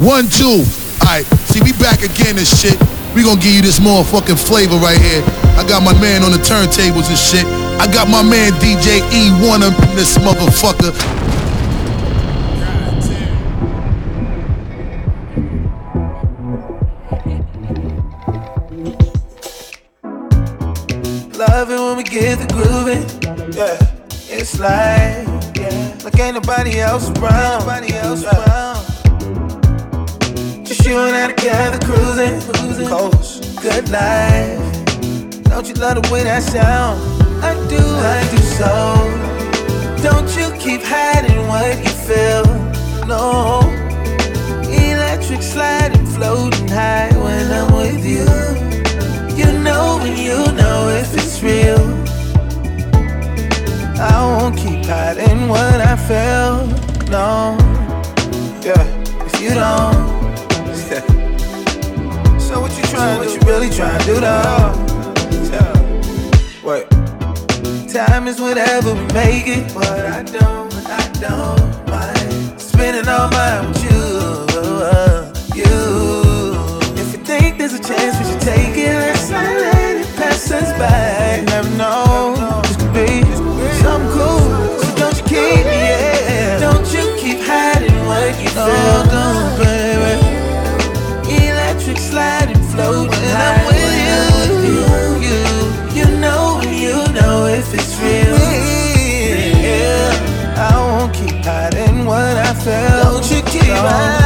One, two. Alright, see, we back again and shit. We gonna give you this motherfucking flavor right here. I got my man on the turntables and shit. I got my man DJ E1 up in this motherfucker. Love it when we get the grooving. Yeah, it's like, yeah, like ain't nobody else around. Nobody else around. You and I together cruising, cruising. Good life. Don't you love the way that sound? I do, I do so. Don't you keep hiding what you feel? No. Electric sliding, floating high when I'm with you. You know when you know if it's real. I won't keep hiding what I feel. No. Yeah, if you don't. So what you trying so what you really trying to do though? Wait. Time is whatever we make it, but I don't, I don't mind spending all mine with you, you. If you think there's a chance we should take it, let's not let it pass us by. Never know, this could be something cool. So don't you keep yeah. Don't you keep hiding what you feel, what I feel. Don't you keep hiding.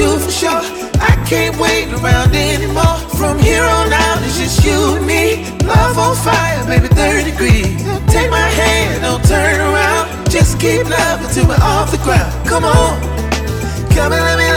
You for sure. I can't wait around anymore. From here on out, it's just you and me. Love on fire, baby, 30 degrees. Take my hand, don't turn around. Just keep loving till we're off the ground. Come on, come and let me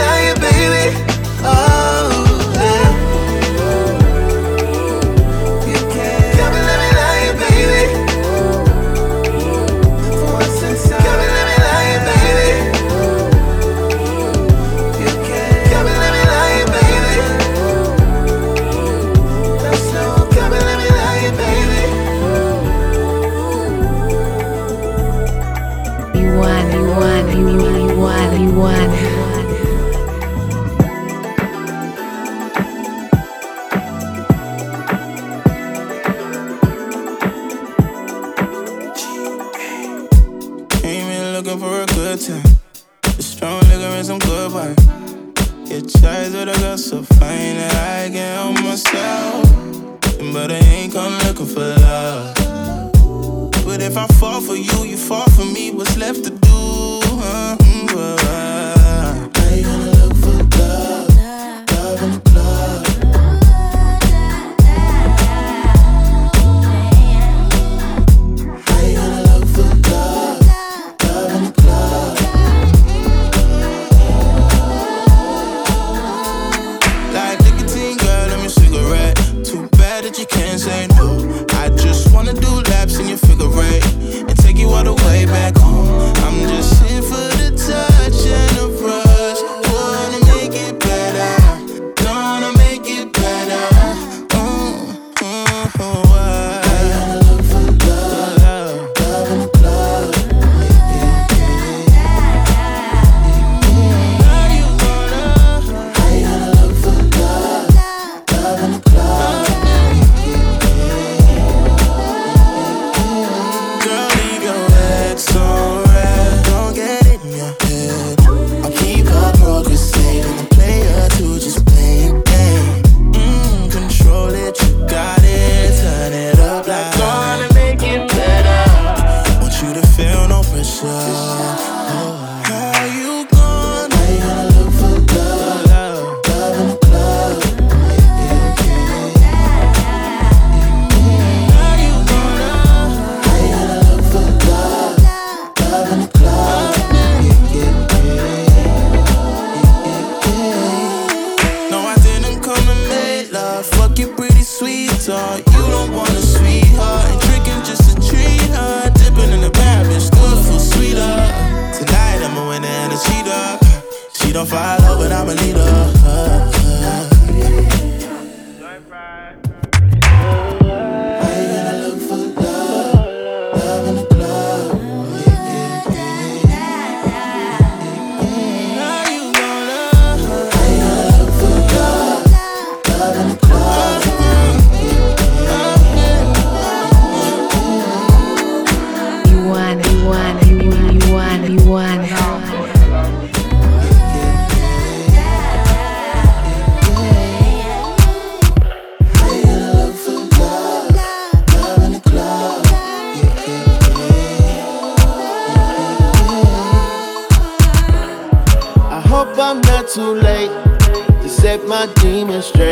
Strong nigga and some good wine. Get charged with a girl so fine that I can help myself. But I ain't come looking for love. But if I fall for you, you fall for me. What's left to do? Huh? Mm,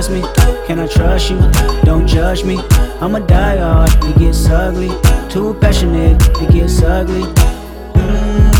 trust me? Can I trust you? Don't judge me. I'm a diehard, it gets ugly. Too passionate, it gets ugly. Mm.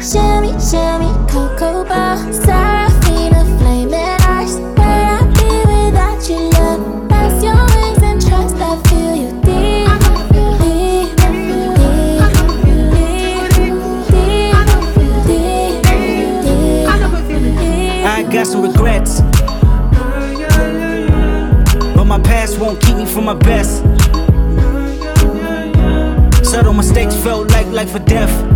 Shimmy, shimmy, cocoa ball Seraphina, flaming ice. Where I be without your love? Bounce your wings and trust I feel you deep. Deep, deep Deep, deep, deep, deep I got some regrets But my past won't keep me from my best Subtle mistakes felt like life or death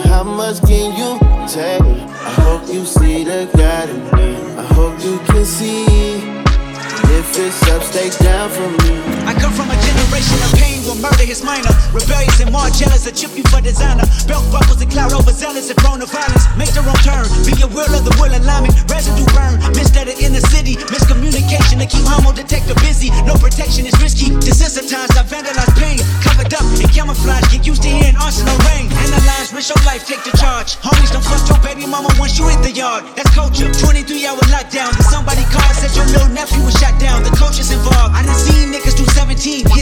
how much can you take? I hope you see the God in me. I hope you can see. If it's up, stay down for me. I come from a generation of pain will murder his minor. Rebellious and more jealous, a chip you for designer. Belt buckles and cloud overzealous and prone to violence. Make the wrong turn, be a will of the will alignment. Residue burn, misstated in the city. Miscommunication to keep homo detector busy. No protection is risky. Desensitized, I vandalize pain. Covered up in camouflage, get used to hearing arsenal rain. Analyze, risk your life, take the charge. Homies don't fuck your baby mama once you hit the yard. That's culture. 23 hour lockdown. Somebody called, said your little nephew was shot down. The coaches involved. I done seen niggas do 17, hit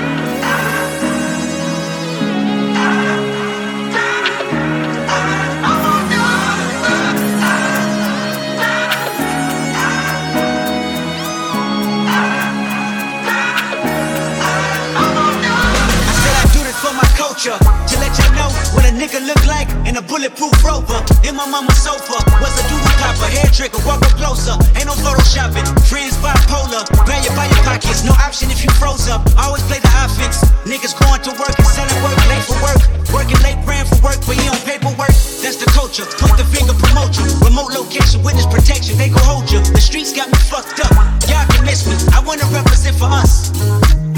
A bulletproof rover. In my mama's sofa was a doodle popper, hair trigger, walk up closer. Ain't no photoshopping. Friends bipolar, grab you by your pockets. No option if you froze up. Always play the offense. Niggas going to work and selling work, late for work. Working late, praying for work, but he on paperwork. That's the culture. Point the finger, promote you. Remote location, witness protection, they gon' hold you. The streets got me fucked up. Y'all can miss me. I wanna represent for us.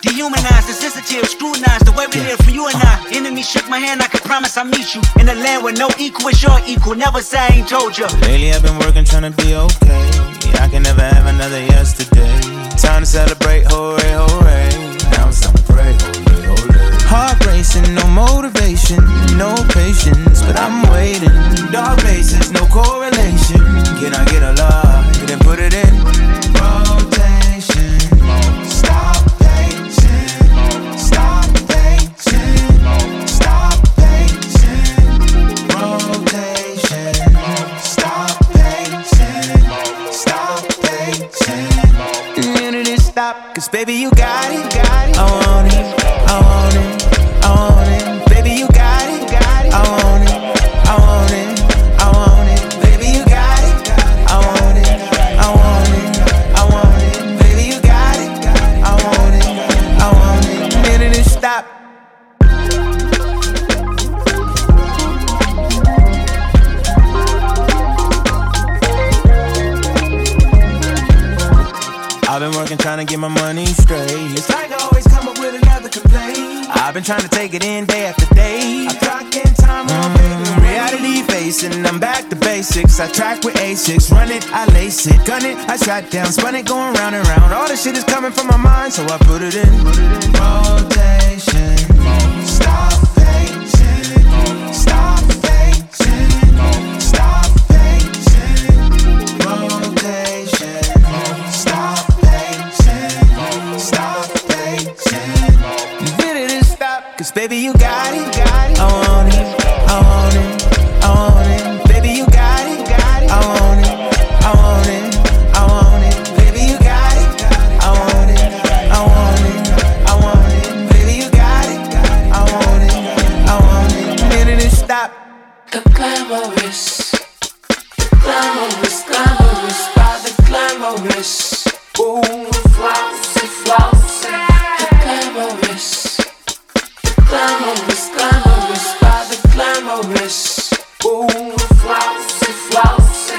Dehumanized, insensitive, scrutinized the way we live for you and I. Enemy shook my hand, I can promise I'll meet you in a land where no equal is your equal. Never say I ain't told you. Lately I've been working trying to be okay. I can never have another yesterday. Time to celebrate, hooray, hooray. Now it's time to pray, hooray, hooray. Heart racing, no motivation, no patience, but I'm waiting. Dark places, no correlation. Can I get a lot? Then put it in cause baby you got it. I've been working trying to get my money straight. It's like I always come up with another complaint. I've been trying to take it in day after day. I clock in time on mm, reality facing. I'm back to basics. I track with A6, run it, I lace it, gun it, I shot down, spun it, going round and round. All this shit is coming from my mind, so I put it in rotation. Stop cause baby you got it. I want it. I want it. I want it. Baby you got it. I want it. Ooh, flossy, flossy.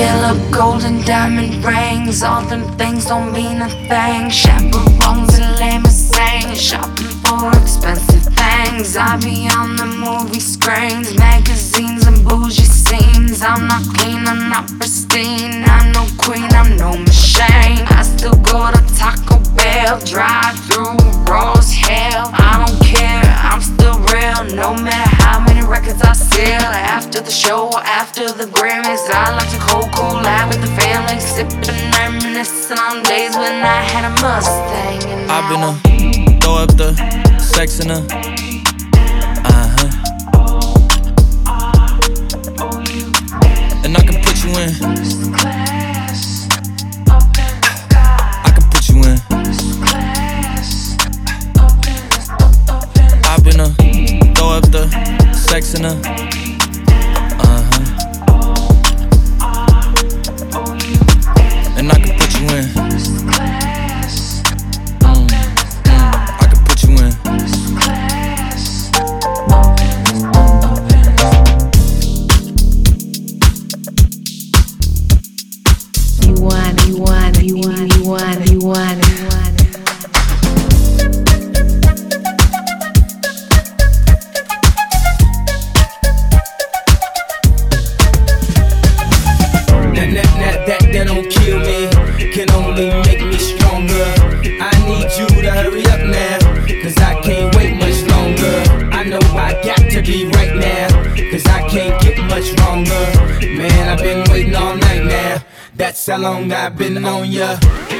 Yellow, golden, diamond rings. All them things don't mean a thing. Chaperones and limousines. Shopping for expensive things. I be on the movie screens, magazines, and bougie scenes. I'm not clean, I'm not pristine. I'm no queen, I'm no machine. I still go to Taco Bell, drive through Rose Hill. I don't care, I'm still real. No matter how many records I sell. After the show, or after the Grammys, I like to cold cool out with the family, sipping, reminiscing on days when I had a Mustang. And I've been a throw up the sex in a. Uh huh. And I can put you in. Sex that's how long I've been on ya.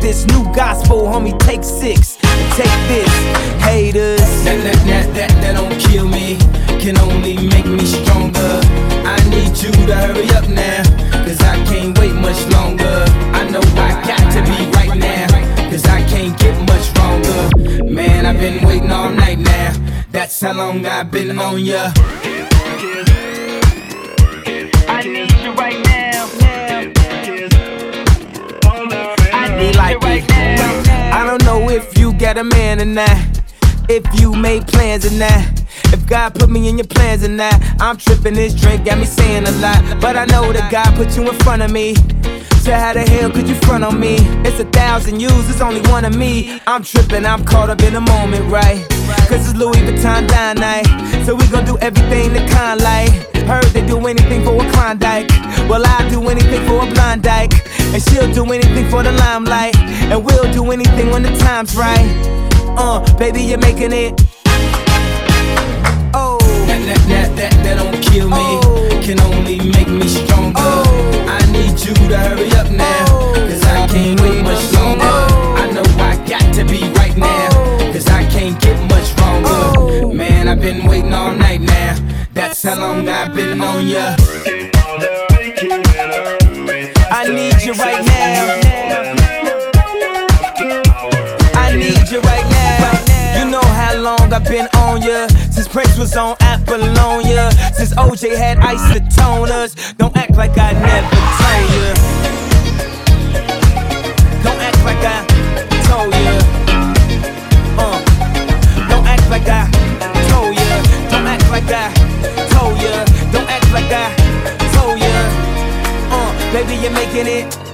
this new gospel, homie. Take six take this, haters. That, that, that, that, that don't kill me, can only make me stronger. I need you to hurry up now, cause I can't wait much longer. I know I got to be right now, cause I can't get much stronger. Man, I've been waiting all night now, that's how long I've been on ya. I like right. I don't know if you got a man or not. If you made plans or not. If God put me in your plans or not. I'm tripping this drink, got me saying a lot. But I know that God put you in front of me. So how the hell could you front on me? It's a thousand yous, it's only one of me. I'm tripping, I'm caught up in the moment, right? Cause it's Louis Vuitton Don night. So we gon' do everything the kind like. Heard they do anything for a Klondike. Well, I'll do anything for a blind dyke. And she'll do anything for the limelight. And we'll do anything when the time's right. Uh, baby, you're making it. Oh, that, that, that, that, that don't kill me. Oh. Can only make me stronger. Oh. I need you to hurry up now. Cause I can't wait much longer. I know I got to be I've been waiting all night now. That's how long I've been on ya. I need you right now. I need you right now. You know how long I've been on ya. Since Prince was on Apollonia. Since OJ had isotoners. Don't act like I never told ya. Don't act like I told ya. Uh, don't act like I like I told ya. Don't act like I told ya. Uh, baby, you're making it.